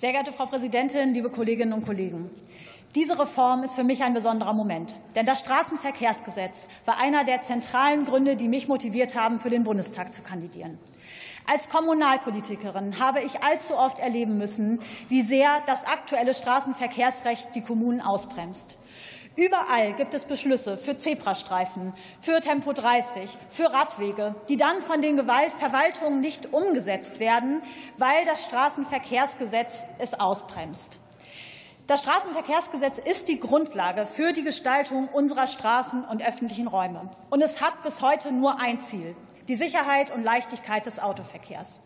Sehr geehrte Frau Präsidentin, liebe Kolleginnen und Kollegen! Diese Reform ist für mich ein besonderer Moment, denn das Straßenverkehrsgesetz war einer der zentralen Gründe, die mich motiviert haben, für den Bundestag zu kandidieren. Als Kommunalpolitikerin habe ich allzu oft erleben müssen, wie sehr das aktuelle Straßenverkehrsrecht die Kommunen ausbremst. Überall gibt es Beschlüsse für Zebrastreifen, für Tempo 30, für Radwege, die dann von den Verwaltungen nicht umgesetzt werden, weil das Straßenverkehrsgesetz es ausbremst. Das Straßenverkehrsgesetz ist die Grundlage für die Gestaltung unserer Straßen und öffentlichen Räume. Und es hat bis heute nur ein Ziel, die Sicherheit und Leichtigkeit des Autoverkehrs.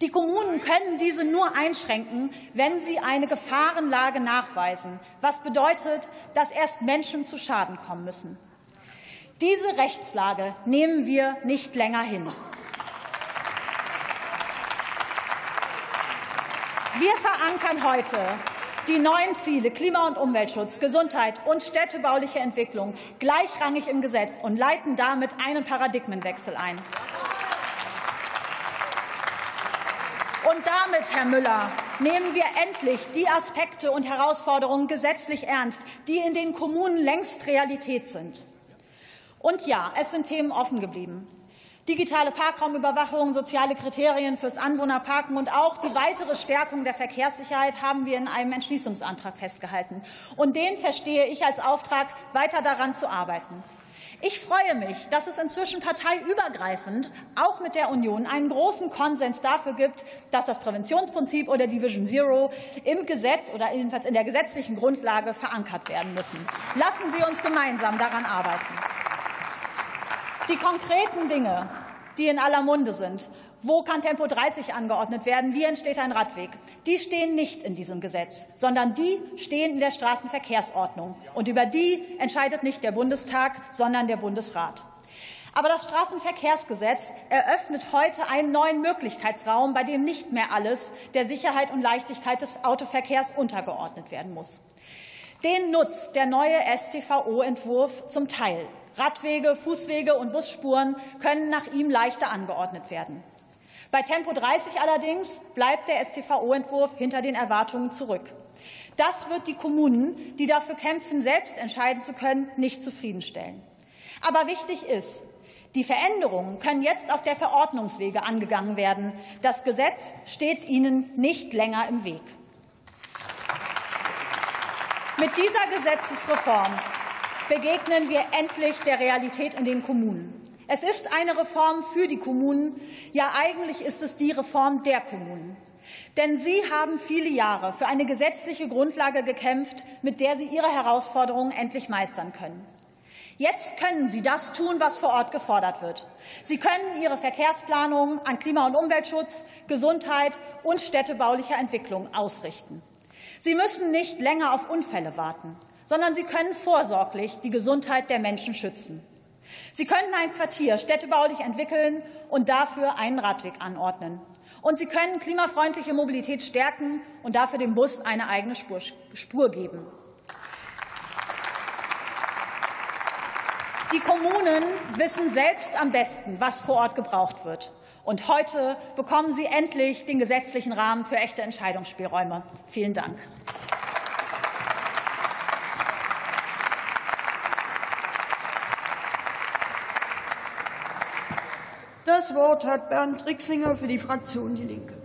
Die Kommunen können diese nur einschränken, wenn sie eine Gefahrenlage nachweisen, was bedeutet, dass erst Menschen zu Schaden kommen müssen. Diese Rechtslage nehmen wir nicht länger hin. Wir verankern heute die neuen Ziele Klima- und Umweltschutz, Gesundheit und städtebauliche Entwicklung gleichrangig im Gesetz und leiten damit einen Paradigmenwechsel ein. Und damit, Herr Müller, nehmen wir endlich die Aspekte und Herausforderungen gesetzlich ernst, die in den Kommunen längst Realität sind. Und ja, es sind Themen offen geblieben. Digitale Parkraumüberwachung, soziale Kriterien fürs Anwohnerparken und auch die weitere Stärkung der Verkehrssicherheit haben wir in einem Entschließungsantrag festgehalten. Und den verstehe ich als Auftrag, weiter daran zu arbeiten. Ich freue mich, dass es inzwischen parteiübergreifend auch mit der Union einen großen Konsens dafür gibt, dass das Präventionsprinzip oder die Vision Zero im Gesetz oder jedenfalls in der gesetzlichen Grundlage verankert werden müssen. Lassen Sie uns gemeinsam daran arbeiten. Die konkreten Dinge, die in aller Munde sind, wo kann Tempo 30 angeordnet werden? Wie entsteht ein Radweg? Die stehen nicht in diesem Gesetz, sondern die stehen in der Straßenverkehrsordnung. Und über die entscheidet nicht der Bundestag, sondern der Bundesrat. Aber das Straßenverkehrsgesetz eröffnet heute einen neuen Möglichkeitsraum, bei dem nicht mehr alles der Sicherheit und Leichtigkeit des Autoverkehrs untergeordnet werden muss. Den nutzt der neue StVO-Entwurf zum Teil. Radwege, Fußwege und Busspuren können nach ihm leichter angeordnet werden. Bei Tempo 30 allerdings bleibt der StVO-Entwurf hinter den Erwartungen zurück. Das wird die Kommunen, die dafür kämpfen, selbst entscheiden zu können, nicht zufriedenstellen. Aber wichtig ist, die Veränderungen können jetzt auf der Verordnungswege angegangen werden. Das Gesetz steht ihnen nicht länger im Weg. Mit dieser Gesetzesreform begegnen wir endlich der Realität in den Kommunen. Es ist eine Reform für die Kommunen. Ja, eigentlich ist es die Reform der Kommunen. Denn sie haben viele Jahre für eine gesetzliche Grundlage gekämpft, mit der sie ihre Herausforderungen endlich meistern können. Jetzt können Sie das tun, was vor Ort gefordert wird. Sie können Ihre Verkehrsplanung an Klima- und Umweltschutz, Gesundheit und städtebaulicher Entwicklung ausrichten. Sie müssen nicht länger auf Unfälle warten sondern sie können vorsorglich die Gesundheit der Menschen schützen. Sie können ein Quartier städtebaulich entwickeln und dafür einen Radweg anordnen. Und sie können klimafreundliche Mobilität stärken und dafür dem Bus eine eigene Spur geben. Die Kommunen wissen selbst am besten, was vor Ort gebraucht wird. Und heute bekommen sie endlich den gesetzlichen Rahmen für echte Entscheidungsspielräume. Vielen Dank. Das Wort hat Bernd Rixinger für die Fraktion Die Linke.